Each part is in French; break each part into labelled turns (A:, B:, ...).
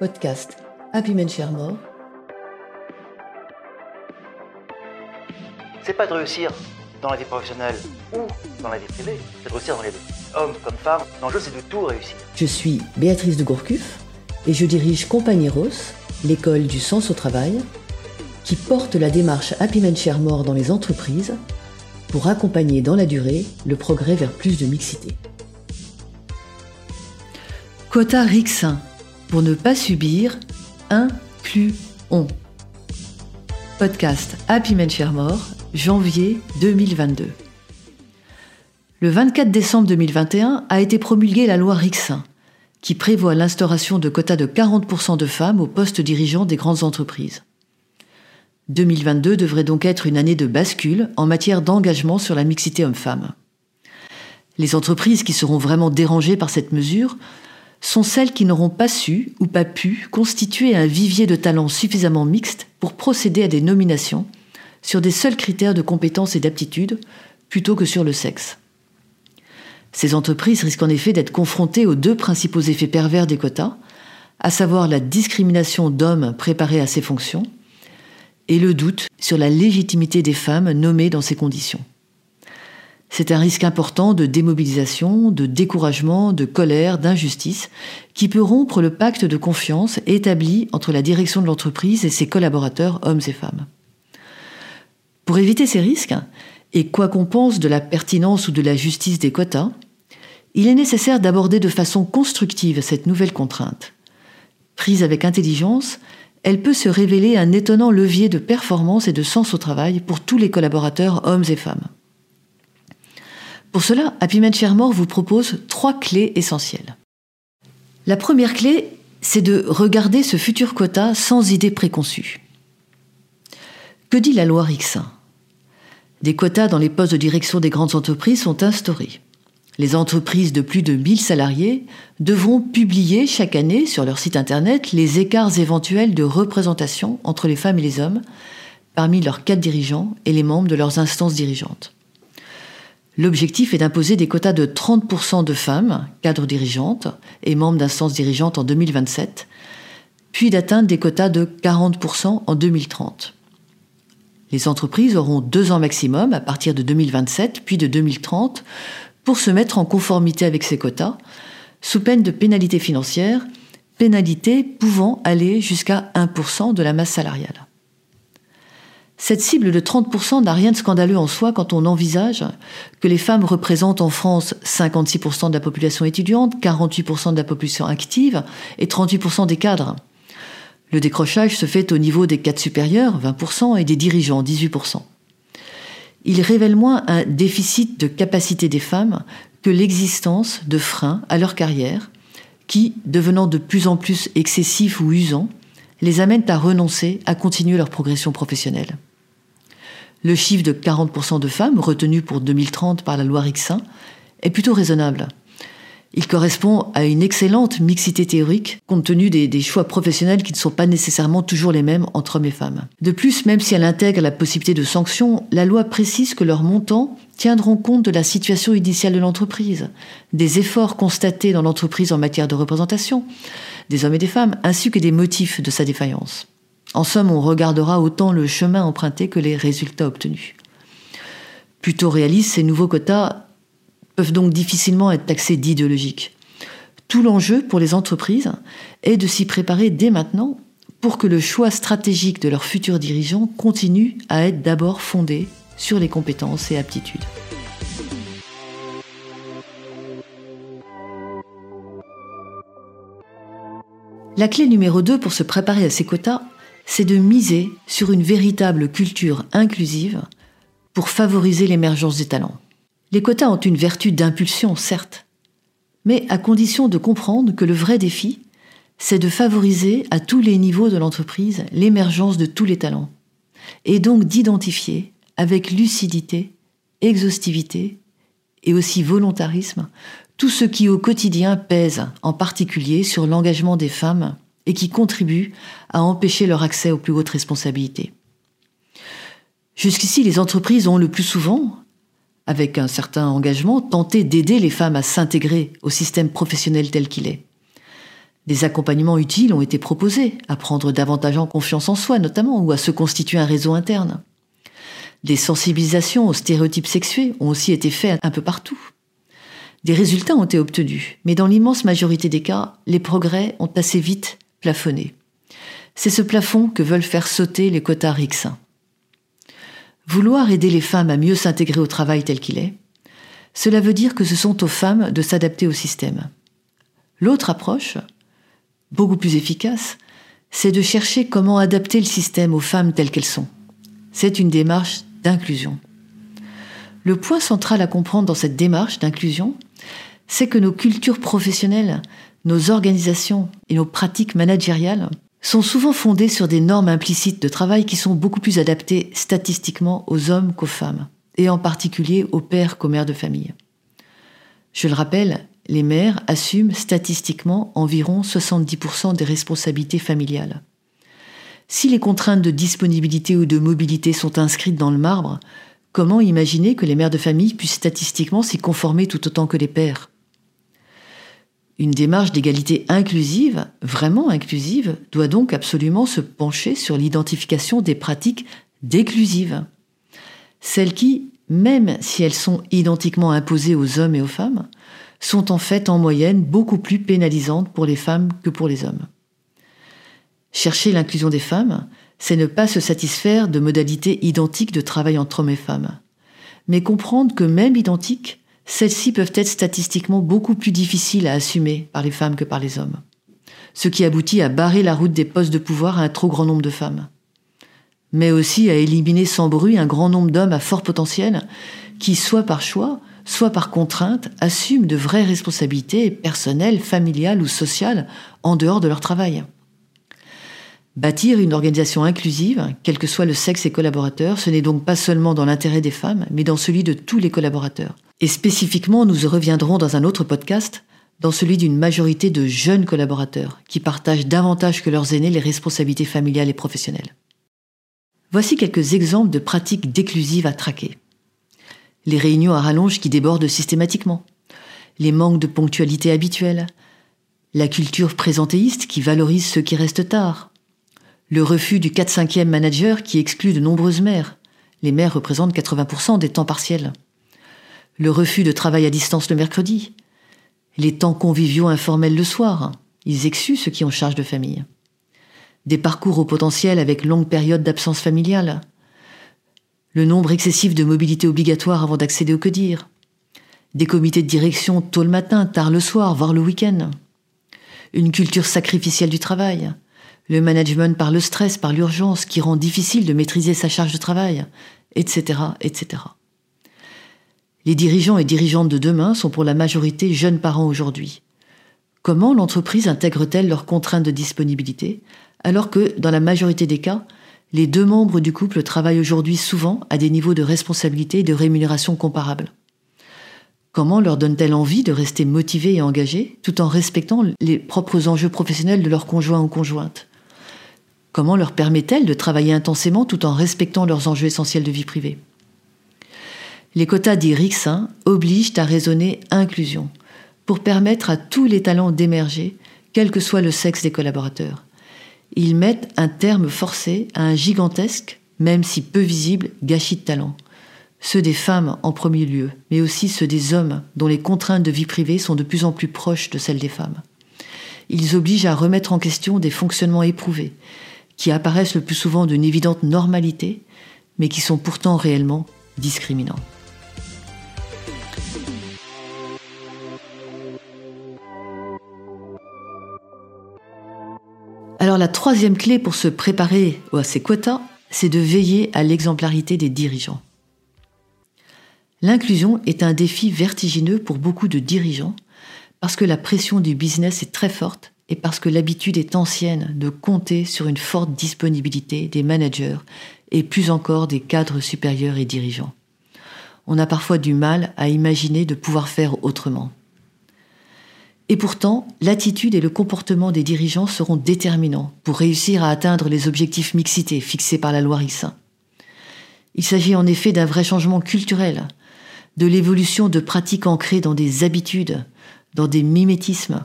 A: Podcast Happy Men Share More.
B: C'est pas de réussir dans la vie professionnelle ou dans la vie privée, c'est de réussir dans les deux. Homme comme femme, l'enjeu c'est de tout réussir.
A: Je suis Béatrice de Gourcuff et je dirige Compagnie Rose, l'école du sens au travail, qui porte la démarche Happy Men Share More dans les entreprises pour accompagner dans la durée le progrès vers plus de mixité. Quota Rixin pour ne pas subir incluons. Podcast Happy Men Share janvier 2022. Le 24 décembre 2021 a été promulguée la loi Rixin, qui prévoit l'instauration de quotas de 40% de femmes aux postes dirigeants des grandes entreprises. 2022 devrait donc être une année de bascule en matière d'engagement sur la mixité homme-femme. Les entreprises qui seront vraiment dérangées par cette mesure sont celles qui n'auront pas su ou pas pu constituer un vivier de talents suffisamment mixte pour procéder à des nominations sur des seuls critères de compétences et d'aptitude plutôt que sur le sexe. Ces entreprises risquent en effet d'être confrontées aux deux principaux effets pervers des quotas, à savoir la discrimination d'hommes préparés à ces fonctions et le doute sur la légitimité des femmes nommées dans ces conditions. C'est un risque important de démobilisation, de découragement, de colère, d'injustice, qui peut rompre le pacte de confiance établi entre la direction de l'entreprise et ses collaborateurs, hommes et femmes. Pour éviter ces risques, et quoi qu'on pense de la pertinence ou de la justice des quotas, il est nécessaire d'aborder de façon constructive cette nouvelle contrainte. Prise avec intelligence, elle peut se révéler un étonnant levier de performance et de sens au travail pour tous les collaborateurs, hommes et femmes. Pour cela, Happy Men More vous propose trois clés essentielles. La première clé, c'est de regarder ce futur quota sans idée préconçue. Que dit la loi Rixin? Des quotas dans les postes de direction des grandes entreprises sont instaurés. Les entreprises de plus de 1000 salariés devront publier chaque année sur leur site internet les écarts éventuels de représentation entre les femmes et les hommes parmi leurs quatre dirigeants et les membres de leurs instances dirigeantes. L'objectif est d'imposer des quotas de 30% de femmes, cadres dirigeantes et membres d'instances dirigeantes en 2027, puis d'atteindre des quotas de 40% en 2030. Les entreprises auront deux ans maximum à partir de 2027 puis de 2030 pour se mettre en conformité avec ces quotas, sous peine de pénalités financières, pénalités pouvant aller jusqu'à 1% de la masse salariale. Cette cible de 30% n'a rien de scandaleux en soi quand on envisage que les femmes représentent en France 56% de la population étudiante, 48% de la population active et 38% des cadres. Le décrochage se fait au niveau des cadres supérieurs, 20%, et des dirigeants, 18%. Il révèle moins un déficit de capacité des femmes que l'existence de freins à leur carrière qui, devenant de plus en plus excessifs ou usants, les amènent à renoncer à continuer leur progression professionnelle. Le chiffre de 40% de femmes retenu pour 2030 par la loi Rixin est plutôt raisonnable. Il correspond à une excellente mixité théorique compte tenu des, choix professionnels qui ne sont pas nécessairement toujours les mêmes entre hommes et femmes. De plus, même si elle intègre la possibilité de sanctions, la loi précise que leurs montants tiendront compte de la situation initiale de l'entreprise, des efforts constatés dans l'entreprise en matière de représentation des hommes et des femmes, ainsi que des motifs de sa défaillance. En somme, on regardera autant le chemin emprunté que les résultats obtenus. Plutôt réalistes, ces nouveaux quotas peuvent donc difficilement être taxés d'idéologiques. Tout l'enjeu pour les entreprises est de s'y préparer dès maintenant pour que le choix stratégique de leurs futurs dirigeants continue à être d'abord fondé sur les compétences et aptitudes. La clé numéro 2 pour se préparer à ces quotas c'est de miser sur une véritable culture inclusive pour favoriser l'émergence des talents. Les quotas ont une vertu d'impulsion, certes, mais à condition de comprendre que le vrai défi, c'est de favoriser à tous les niveaux de l'entreprise l'émergence de tous les talents, et donc d'identifier avec lucidité, exhaustivité et aussi volontarisme tout ce qui au quotidien pèse en particulier sur l'engagement des femmes et qui contribuent à empêcher leur accès aux plus hautes responsabilités. Jusqu'ici, les entreprises ont le plus souvent, avec un certain engagement, tenté d'aider les femmes à s'intégrer au système professionnel tel qu'il est. Des accompagnements utiles ont été proposés, à prendre davantage en confiance en soi notamment, ou à se constituer un réseau interne. Des sensibilisations aux stéréotypes sexués ont aussi été faites un peu partout. Des résultats ont été obtenus, mais dans l'immense majorité des cas, les progrès ont assez vite plafonné. C'est ce plafond que veulent faire sauter les quotas RIX. Vouloir aider les femmes à mieux s'intégrer au travail tel qu'il est, cela veut dire que ce sont aux femmes de s'adapter au système. L'autre approche, beaucoup plus efficace, c'est de chercher comment adapter le système aux femmes telles qu'elles sont. C'est une démarche d'inclusion. Le point central à comprendre dans cette démarche d'inclusion, c'est que nos cultures professionnelles, nos organisations et nos pratiques managériales sont souvent fondées sur des normes implicites de travail qui sont beaucoup plus adaptées statistiquement aux hommes qu'aux femmes, et en particulier aux pères qu'aux mères de famille. Je le rappelle, les mères assument statistiquement environ 70% des responsabilités familiales. Si les contraintes de disponibilité ou de mobilité sont inscrites dans le marbre, comment imaginer que les mères de famille puissent statistiquement s'y conformer tout autant que les pères? Une démarche d'égalité inclusive, vraiment inclusive, doit donc absolument se pencher sur l'identification des pratiques déclusives. Celles qui, même si elles sont identiquement imposées aux hommes et aux femmes, sont en fait en moyenne beaucoup plus pénalisantes pour les femmes que pour les hommes. Chercher l'inclusion des femmes, c'est ne pas se satisfaire de modalités identiques de travail entre hommes et femmes, mais comprendre que même identiques, celles-ci peuvent être statistiquement beaucoup plus difficiles à assumer par les femmes que par les hommes, ce qui aboutit à barrer la route des postes de pouvoir à un trop grand nombre de femmes, mais aussi à éliminer sans bruit un grand nombre d'hommes à fort potentiel qui, soit par choix, soit par contrainte, assument de vraies responsabilités personnelles, familiales ou sociales en dehors de leur travail. Bâtir une organisation inclusive, quel que soit le sexe et collaborateurs, ce n'est donc pas seulement dans l'intérêt des femmes, mais dans celui de tous les collaborateurs. Et spécifiquement, nous reviendrons dans un autre podcast, dans celui d'une majorité de jeunes collaborateurs, qui partagent davantage que leurs aînés les responsabilités familiales et professionnelles. Voici quelques exemples de pratiques déclusives à traquer les réunions à rallonge qui débordent systématiquement, les manques de ponctualité habituels, la culture présentéiste qui valorise ceux qui restent tard, le refus du 4-5e manager qui exclut de nombreuses mères, les mères représentent 80% des temps partiels, le refus de travail à distance le mercredi, les temps conviviaux informels le soir, ils exuent ceux qui ont charge de famille, des parcours au potentiel avec longue période d'absence familiale, le nombre excessif de mobilité obligatoire avant d'accéder au que dire, des comités de direction tôt le matin, tard le soir, voire le week-end, une culture sacrificielle du travail, le management par le stress, par l'urgence qui rend difficile de maîtriser sa charge de travail, etc., etc. Les dirigeants et dirigeantes de demain sont pour la majorité jeunes parents aujourd'hui. Comment l'entreprise intègre-t-elle leurs contraintes de disponibilité alors que, dans la majorité des cas, les deux membres du couple travaillent aujourd'hui souvent à des niveaux de responsabilité et de rémunération comparables? Comment leur donne-t-elle envie de rester motivés et engagés tout en respectant les propres enjeux professionnels de leur conjoint ou conjointe Comment leur permet-elle de travailler intensément tout en respectant leurs enjeux essentiels de vie privée? Les quotas d'IRIX obligent à raisonner inclusion pour permettre à tous les talents d'émerger, quel que soit le sexe des collaborateurs ils mettent un terme forcé à un gigantesque, même si peu visible, gâchis de talent. Ceux des femmes en premier lieu, mais aussi ceux des hommes dont les contraintes de vie privée sont de plus en plus proches de celles des femmes. Ils obligent à remettre en question des fonctionnements éprouvés, qui apparaissent le plus souvent d'une évidente normalité, mais qui sont pourtant réellement discriminants. Alors la troisième clé pour se préparer à ces quotas, c'est de veiller à l'exemplarité des dirigeants. L'inclusion est un défi vertigineux pour beaucoup de dirigeants parce que la pression du business est très forte et parce que l'habitude est ancienne de compter sur une forte disponibilité des managers et plus encore des cadres supérieurs et dirigeants. On a parfois du mal à imaginer de pouvoir faire autrement. Et pourtant, l'attitude et le comportement des dirigeants seront déterminants pour réussir à atteindre les objectifs mixité fixés par la loi Rissin. Il s'agit en effet d'un vrai changement culturel, de l'évolution de pratiques ancrées dans des habitudes, dans des mimétismes,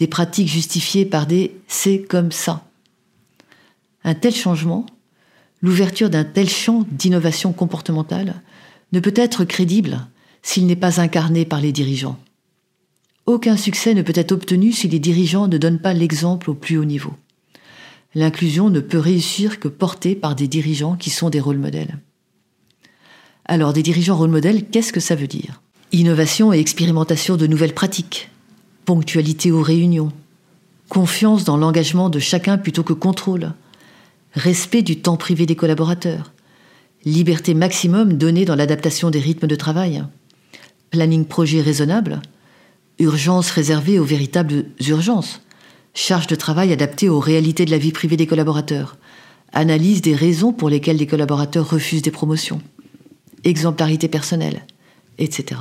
A: des pratiques justifiées par des c'est comme ça. Un tel changement, l'ouverture d'un tel champ d'innovation comportementale, ne peut être crédible s'il n'est pas incarné par les dirigeants. Aucun succès ne peut être obtenu si les dirigeants ne donnent pas l'exemple au plus haut niveau. L'inclusion ne peut réussir que portée par des dirigeants qui sont des rôles modèles. Alors, des dirigeants rôles modèles, qu'est-ce que ça veut dire? Innovation et expérimentation de nouvelles pratiques, ponctualité aux réunions, confiance dans l'engagement de chacun plutôt que contrôle, respect du temps privé des collaborateurs, liberté maximum donnée dans l'adaptation des rythmes de travail, planning projet raisonnable, urgence réservée aux véritables urgences, charge de travail adaptée aux réalités de la vie privée des collaborateurs, analyse des raisons pour lesquelles les collaborateurs refusent des promotions, exemplarité personnelle, etc.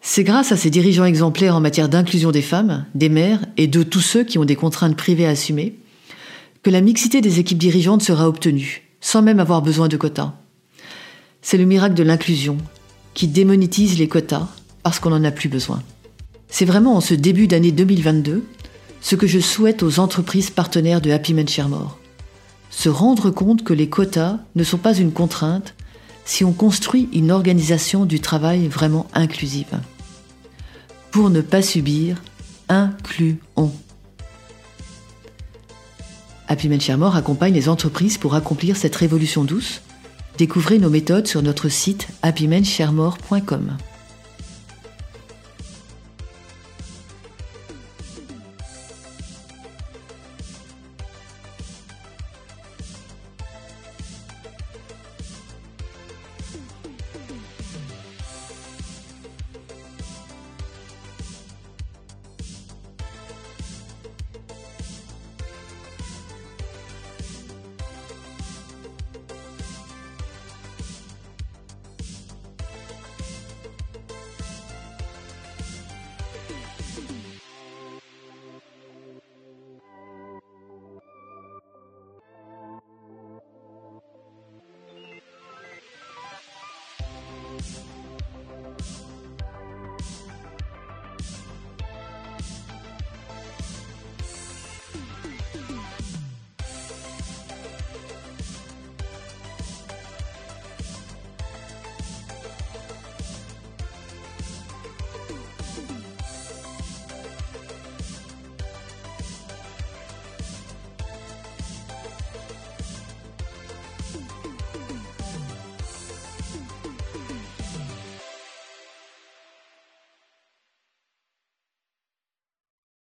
A: C'est grâce à ces dirigeants exemplaires en matière d'inclusion des femmes, des mères et de tous ceux qui ont des contraintes privées à assumer que la mixité des équipes dirigeantes sera obtenue, sans même avoir besoin de quotas. C'est le miracle de l'inclusion qui démonétise les quotas parce qu'on n'en a plus besoin. C'est vraiment en ce début d'année 2022 ce que je souhaite aux entreprises partenaires de Happy Men More. Se rendre compte que les quotas ne sont pas une contrainte si on construit une organisation du travail vraiment inclusive. Pour ne pas subir, incluons. Happy Men accompagne les entreprises pour accomplir cette révolution douce. Découvrez nos méthodes sur notre site happymensharemore.com.